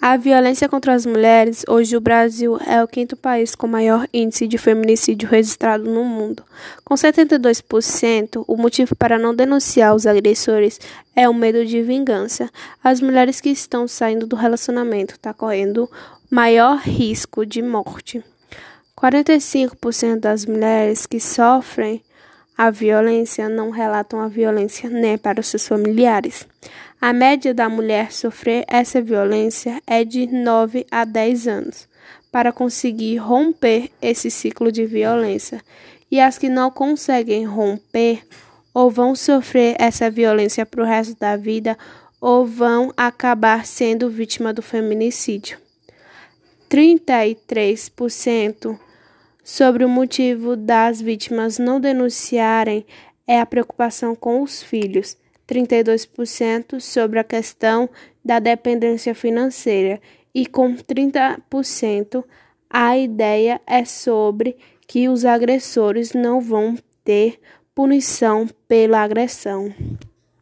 A violência contra as mulheres, hoje o Brasil é o quinto país com maior índice de feminicídio registrado no mundo. Com 72%, o motivo para não denunciar os agressores é o medo de vingança. As mulheres que estão saindo do relacionamento estão tá correndo maior risco de morte. 45% das mulheres que sofrem a violência não relatam a violência nem para os seus familiares. A média da mulher sofrer essa violência é de 9 a 10 anos para conseguir romper esse ciclo de violência. E as que não conseguem romper ou vão sofrer essa violência para o resto da vida ou vão acabar sendo vítima do feminicídio. 33% sobre o motivo das vítimas não denunciarem é a preocupação com os filhos, 32% sobre a questão da dependência financeira e com 30% a ideia é sobre que os agressores não vão ter punição pela agressão.